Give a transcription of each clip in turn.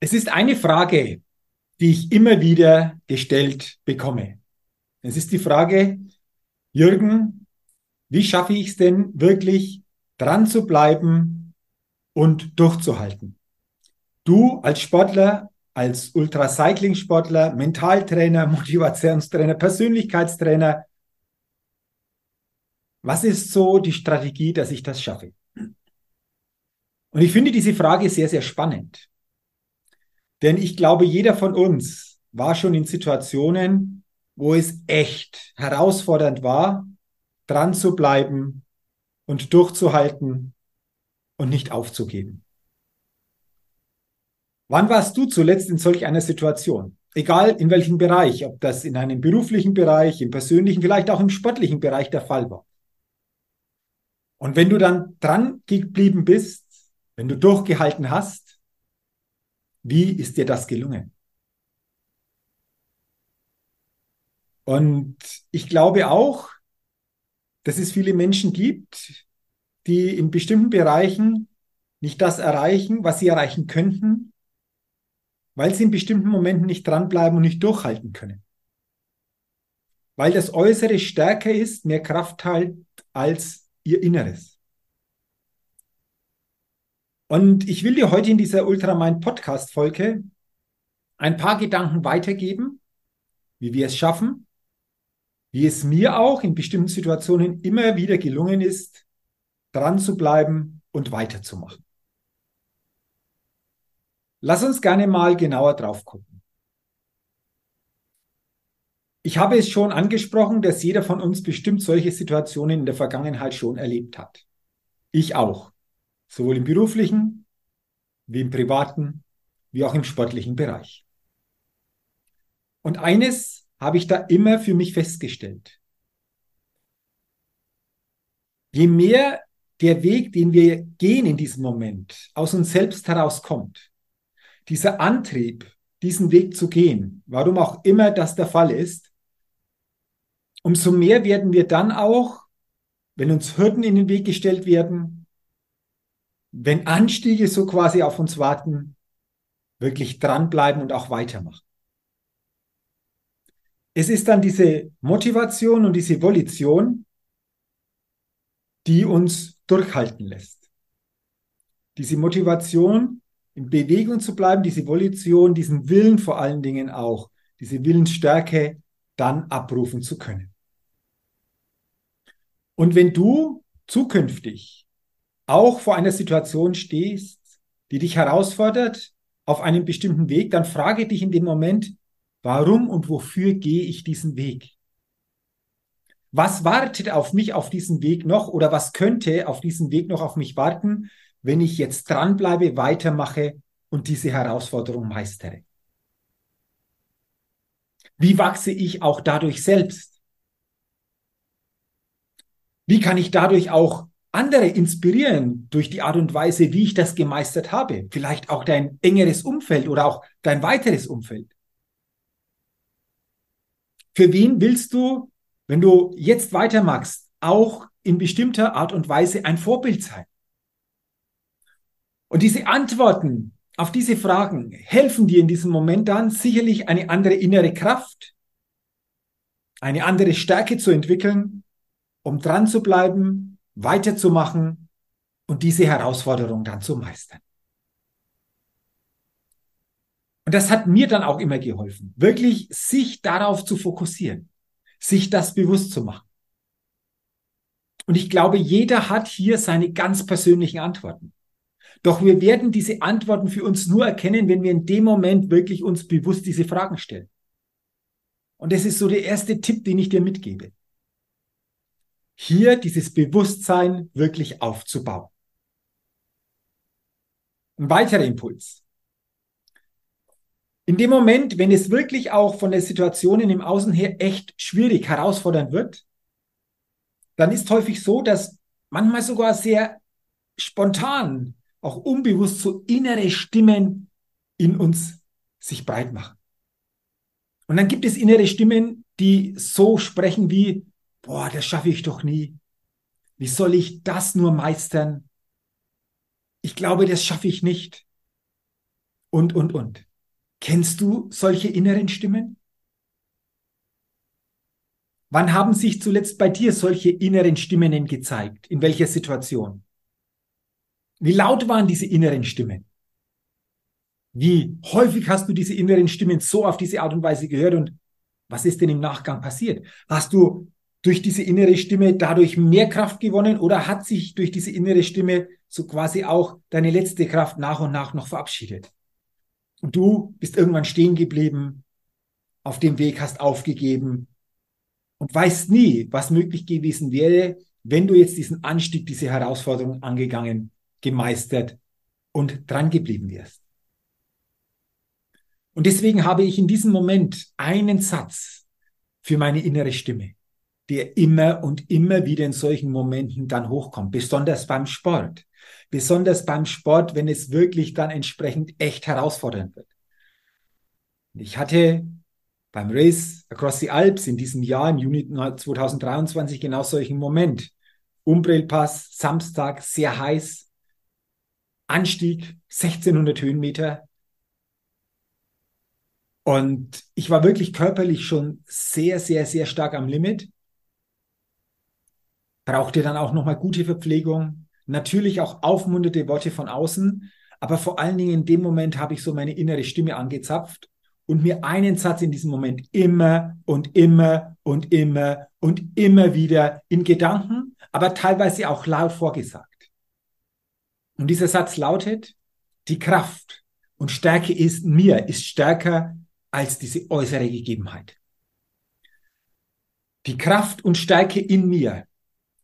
Es ist eine Frage, die ich immer wieder gestellt bekomme. Es ist die Frage, Jürgen, wie schaffe ich es denn wirklich dran zu bleiben und durchzuhalten? Du als Sportler, als Ultracycling-Sportler, Mentaltrainer, Motivationstrainer, Persönlichkeitstrainer, was ist so die Strategie, dass ich das schaffe? Und ich finde diese Frage sehr, sehr spannend. Denn ich glaube, jeder von uns war schon in Situationen, wo es echt herausfordernd war, dran zu bleiben und durchzuhalten und nicht aufzugeben. Wann warst du zuletzt in solch einer Situation? Egal in welchem Bereich, ob das in einem beruflichen Bereich, im persönlichen, vielleicht auch im sportlichen Bereich der Fall war. Und wenn du dann dran geblieben bist, wenn du durchgehalten hast, wie ist dir das gelungen? Und ich glaube auch, dass es viele Menschen gibt, die in bestimmten Bereichen nicht das erreichen, was sie erreichen könnten, weil sie in bestimmten Momenten nicht dranbleiben und nicht durchhalten können. Weil das Äußere stärker ist, mehr Kraft hat als ihr Inneres. Und ich will dir heute in dieser Ultramind Podcast Folge ein paar Gedanken weitergeben, wie wir es schaffen, wie es mir auch in bestimmten Situationen immer wieder gelungen ist, dran zu bleiben und weiterzumachen. Lass uns gerne mal genauer drauf gucken. Ich habe es schon angesprochen, dass jeder von uns bestimmt solche Situationen in der Vergangenheit schon erlebt hat. Ich auch sowohl im beruflichen wie im privaten wie auch im sportlichen Bereich. Und eines habe ich da immer für mich festgestellt. Je mehr der Weg, den wir gehen in diesem Moment, aus uns selbst herauskommt, dieser Antrieb, diesen Weg zu gehen, warum auch immer das der Fall ist, umso mehr werden wir dann auch, wenn uns Hürden in den Weg gestellt werden, wenn Anstiege so quasi auf uns warten, wirklich dranbleiben und auch weitermachen. Es ist dann diese Motivation und diese Volition, die uns durchhalten lässt. Diese Motivation, in Bewegung zu bleiben, diese Volition, diesen Willen vor allen Dingen auch, diese Willensstärke dann abrufen zu können. Und wenn du zukünftig auch vor einer Situation stehst, die dich herausfordert auf einem bestimmten Weg, dann frage dich in dem Moment, warum und wofür gehe ich diesen Weg? Was wartet auf mich auf diesem Weg noch oder was könnte auf diesem Weg noch auf mich warten, wenn ich jetzt dranbleibe, weitermache und diese Herausforderung meistere? Wie wachse ich auch dadurch selbst? Wie kann ich dadurch auch andere inspirieren durch die Art und Weise, wie ich das gemeistert habe. Vielleicht auch dein engeres Umfeld oder auch dein weiteres Umfeld. Für wen willst du, wenn du jetzt weitermachst, auch in bestimmter Art und Weise ein Vorbild sein? Und diese Antworten auf diese Fragen helfen dir in diesem Moment dann sicherlich eine andere innere Kraft, eine andere Stärke zu entwickeln, um dran zu bleiben, weiterzumachen und diese Herausforderung dann zu meistern. Und das hat mir dann auch immer geholfen, wirklich sich darauf zu fokussieren, sich das bewusst zu machen. Und ich glaube, jeder hat hier seine ganz persönlichen Antworten. Doch wir werden diese Antworten für uns nur erkennen, wenn wir in dem Moment wirklich uns bewusst diese Fragen stellen. Und das ist so der erste Tipp, den ich dir mitgebe hier dieses Bewusstsein wirklich aufzubauen. Ein weiterer Impuls. In dem Moment, wenn es wirklich auch von der Situation im Außen her echt schwierig, herausfordernd wird, dann ist häufig so, dass manchmal sogar sehr spontan, auch unbewusst so innere Stimmen in uns sich breit machen. Und dann gibt es innere Stimmen, die so sprechen wie, boah, das schaffe ich doch nie. Wie soll ich das nur meistern? Ich glaube, das schaffe ich nicht. Und, und, und. Kennst du solche inneren Stimmen? Wann haben sich zuletzt bei dir solche inneren Stimmen gezeigt? In welcher Situation? Wie laut waren diese inneren Stimmen? Wie häufig hast du diese inneren Stimmen so auf diese Art und Weise gehört und was ist denn im Nachgang passiert? Hast du durch diese innere Stimme dadurch mehr Kraft gewonnen oder hat sich durch diese innere Stimme so quasi auch deine letzte Kraft nach und nach noch verabschiedet? Und du bist irgendwann stehen geblieben, auf dem Weg hast aufgegeben und weißt nie, was möglich gewesen wäre, wenn du jetzt diesen Anstieg, diese Herausforderung angegangen, gemeistert und dran geblieben wärst. Und deswegen habe ich in diesem Moment einen Satz für meine innere Stimme der immer und immer wieder in solchen Momenten dann hochkommt, besonders beim Sport. Besonders beim Sport, wenn es wirklich dann entsprechend echt herausfordernd wird. Ich hatte beim Race Across the Alps in diesem Jahr, im Juni 2023, genau solchen Moment. Umbrellpass, Samstag, sehr heiß, Anstieg, 1600 Höhenmeter. Und ich war wirklich körperlich schon sehr, sehr, sehr stark am Limit braucht ihr dann auch nochmal gute Verpflegung, natürlich auch aufmunterte Worte von außen, aber vor allen Dingen in dem Moment habe ich so meine innere Stimme angezapft und mir einen Satz in diesem Moment immer und immer und immer und immer wieder in Gedanken, aber teilweise auch laut vorgesagt. Und dieser Satz lautet, die Kraft und Stärke ist mir, ist stärker als diese äußere Gegebenheit. Die Kraft und Stärke in mir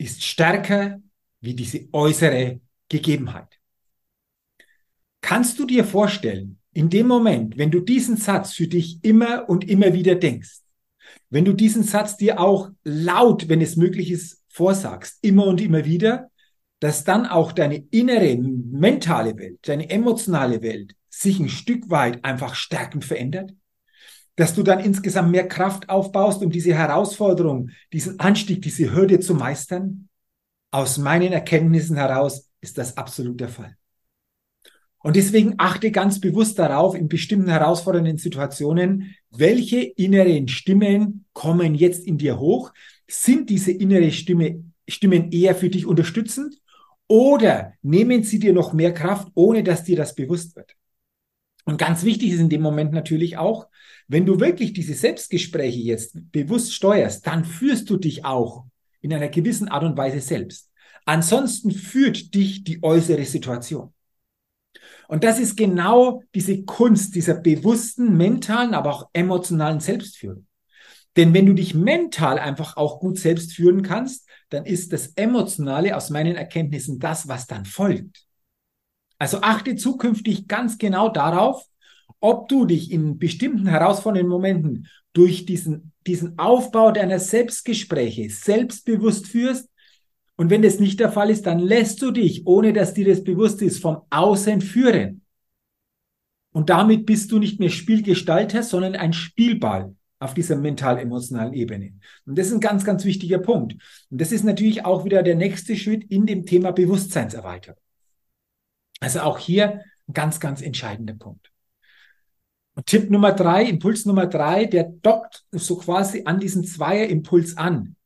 ist stärker wie diese äußere Gegebenheit. Kannst du dir vorstellen, in dem Moment, wenn du diesen Satz für dich immer und immer wieder denkst, wenn du diesen Satz dir auch laut, wenn es möglich ist, vorsagst, immer und immer wieder, dass dann auch deine innere mentale Welt, deine emotionale Welt sich ein Stück weit einfach stärkend verändert? Dass du dann insgesamt mehr Kraft aufbaust, um diese Herausforderung, diesen Anstieg, diese Hürde zu meistern? Aus meinen Erkenntnissen heraus ist das absolut der Fall. Und deswegen achte ganz bewusst darauf, in bestimmten herausfordernden Situationen, welche inneren Stimmen kommen jetzt in dir hoch? Sind diese innere Stimme, Stimmen eher für dich unterstützend oder nehmen sie dir noch mehr Kraft, ohne dass dir das bewusst wird? Und ganz wichtig ist in dem Moment natürlich auch, wenn du wirklich diese Selbstgespräche jetzt bewusst steuerst, dann führst du dich auch in einer gewissen Art und Weise selbst. Ansonsten führt dich die äußere Situation. Und das ist genau diese Kunst dieser bewussten, mentalen, aber auch emotionalen Selbstführung. Denn wenn du dich mental einfach auch gut selbst führen kannst, dann ist das Emotionale aus meinen Erkenntnissen das, was dann folgt. Also achte zukünftig ganz genau darauf, ob du dich in bestimmten herausfordernden Momenten durch diesen, diesen Aufbau deiner Selbstgespräche selbstbewusst führst Und wenn das nicht der Fall ist, dann lässt du dich, ohne dass dir das bewusst ist, vom Außen führen. Und damit bist du nicht mehr Spielgestalter, sondern ein Spielball auf dieser mental-emotionalen Ebene. Und das ist ein ganz, ganz wichtiger Punkt. Und das ist natürlich auch wieder der nächste Schritt in dem Thema Bewusstseinserweiterung. Also auch hier ein ganz, ganz entscheidender Punkt. Und Tipp Nummer drei, Impuls Nummer drei, der dockt so quasi an diesen Zweierimpuls an.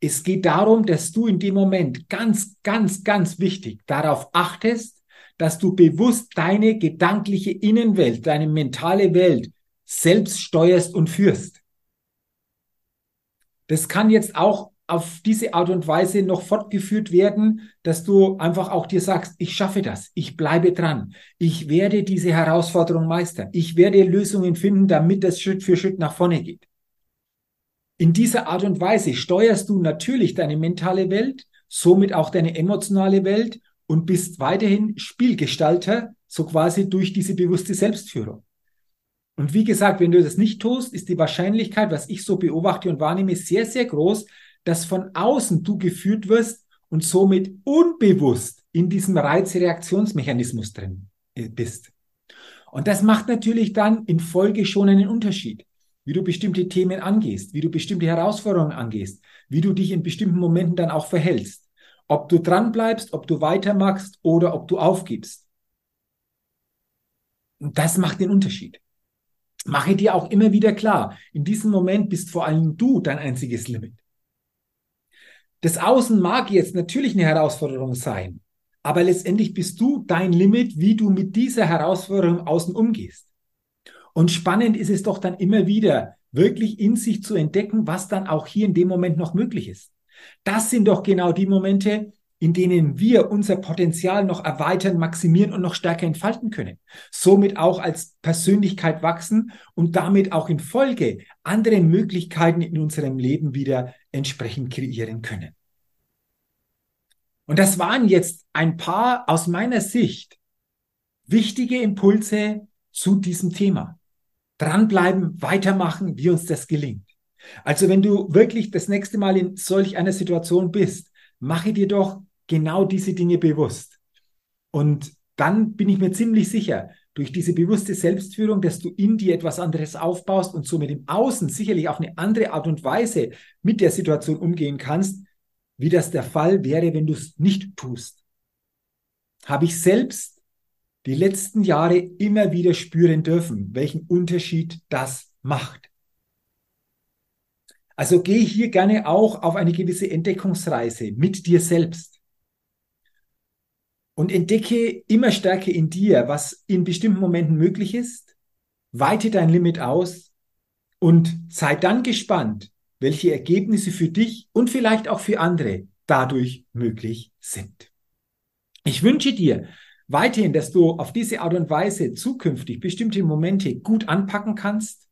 Es geht darum, dass du in dem Moment ganz, ganz, ganz wichtig darauf achtest, dass du bewusst deine gedankliche Innenwelt, deine mentale Welt selbst steuerst und führst. Das kann jetzt auch auf diese Art und Weise noch fortgeführt werden, dass du einfach auch dir sagst, ich schaffe das, ich bleibe dran, ich werde diese Herausforderung meistern, ich werde Lösungen finden, damit das Schritt für Schritt nach vorne geht. In dieser Art und Weise steuerst du natürlich deine mentale Welt, somit auch deine emotionale Welt und bist weiterhin Spielgestalter, so quasi durch diese bewusste Selbstführung. Und wie gesagt, wenn du das nicht tust, ist die Wahrscheinlichkeit, was ich so beobachte und wahrnehme, sehr, sehr groß, dass von außen du geführt wirst und somit unbewusst in diesem Reizreaktionsmechanismus drin äh, bist. Und das macht natürlich dann in Folge schon einen Unterschied wie du bestimmte Themen angehst, wie du bestimmte Herausforderungen angehst, wie du dich in bestimmten Momenten dann auch verhältst. Ob du dran bleibst, ob du weitermachst oder ob du aufgibst. Und das macht den Unterschied. Mache dir auch immer wieder klar, in diesem Moment bist vor allem du dein einziges Limit. Das Außen mag jetzt natürlich eine Herausforderung sein, aber letztendlich bist du dein Limit, wie du mit dieser Herausforderung außen umgehst. Und spannend ist es doch dann immer wieder, wirklich in sich zu entdecken, was dann auch hier in dem Moment noch möglich ist. Das sind doch genau die Momente, in denen wir unser Potenzial noch erweitern, maximieren und noch stärker entfalten können. Somit auch als Persönlichkeit wachsen und damit auch in Folge andere Möglichkeiten in unserem Leben wieder entsprechend kreieren können. Und das waren jetzt ein paar aus meiner Sicht wichtige Impulse zu diesem Thema dranbleiben, weitermachen, wie uns das gelingt. Also wenn du wirklich das nächste Mal in solch einer Situation bist, mache dir doch genau diese Dinge bewusst. Und dann bin ich mir ziemlich sicher, durch diese bewusste Selbstführung, dass du in dir etwas anderes aufbaust und somit im Außen sicherlich auf eine andere Art und Weise mit der Situation umgehen kannst, wie das der Fall wäre, wenn du es nicht tust. Habe ich selbst die letzten Jahre immer wieder spüren dürfen, welchen Unterschied das macht. Also geh hier gerne auch auf eine gewisse Entdeckungsreise mit dir selbst und entdecke immer stärker in dir, was in bestimmten Momenten möglich ist, weite dein Limit aus und sei dann gespannt, welche Ergebnisse für dich und vielleicht auch für andere dadurch möglich sind. Ich wünsche dir, weiterhin, dass du auf diese Art und Weise zukünftig bestimmte Momente gut anpacken kannst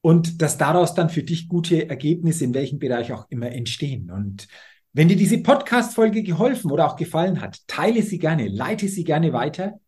und dass daraus dann für dich gute Ergebnisse in welchem Bereich auch immer entstehen. Und wenn dir diese Podcast-Folge geholfen oder auch gefallen hat, teile sie gerne, leite sie gerne weiter.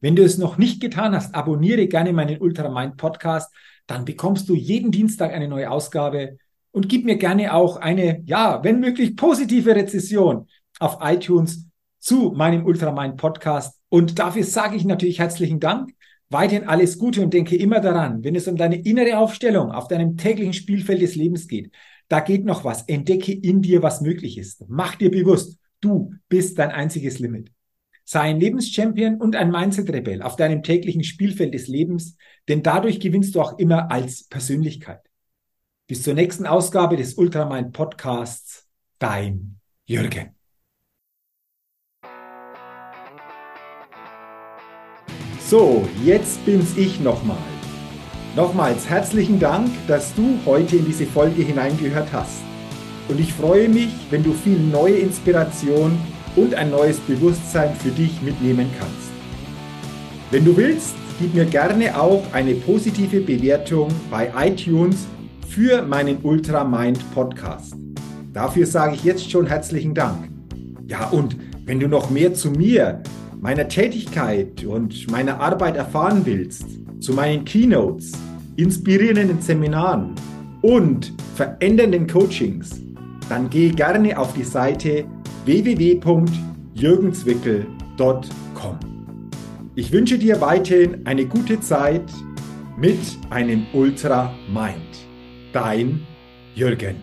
Wenn du es noch nicht getan hast, abonniere gerne meinen Ultramind Podcast, dann bekommst du jeden Dienstag eine neue Ausgabe und gib mir gerne auch eine, ja, wenn möglich positive Rezession auf iTunes zu meinem Ultramind Podcast. Und dafür sage ich natürlich herzlichen Dank. Weiterhin alles Gute und denke immer daran, wenn es um deine innere Aufstellung auf deinem täglichen Spielfeld des Lebens geht, da geht noch was. Entdecke in dir, was möglich ist. Mach dir bewusst, du bist dein einziges Limit. Sei ein Lebenschampion und ein Mindset-Rebell auf deinem täglichen Spielfeld des Lebens, denn dadurch gewinnst du auch immer als Persönlichkeit. Bis zur nächsten Ausgabe des Ultramind Podcasts, dein Jürgen. So, jetzt bin's ich nochmal. Nochmals herzlichen Dank, dass du heute in diese Folge hineingehört hast. Und ich freue mich, wenn du viel neue Inspiration und ein neues Bewusstsein für dich mitnehmen kannst. Wenn du willst, gib mir gerne auch eine positive Bewertung bei iTunes für meinen Ultra Mind Podcast. Dafür sage ich jetzt schon herzlichen Dank. Ja, und wenn du noch mehr zu mir meiner Tätigkeit und meiner Arbeit erfahren willst, zu meinen Keynotes, inspirierenden Seminaren und verändernden Coachings, dann geh gerne auf die Seite www.jürgenzwickel.com. Ich wünsche dir weiterhin eine gute Zeit mit einem Ultra Mind. Dein Jürgen.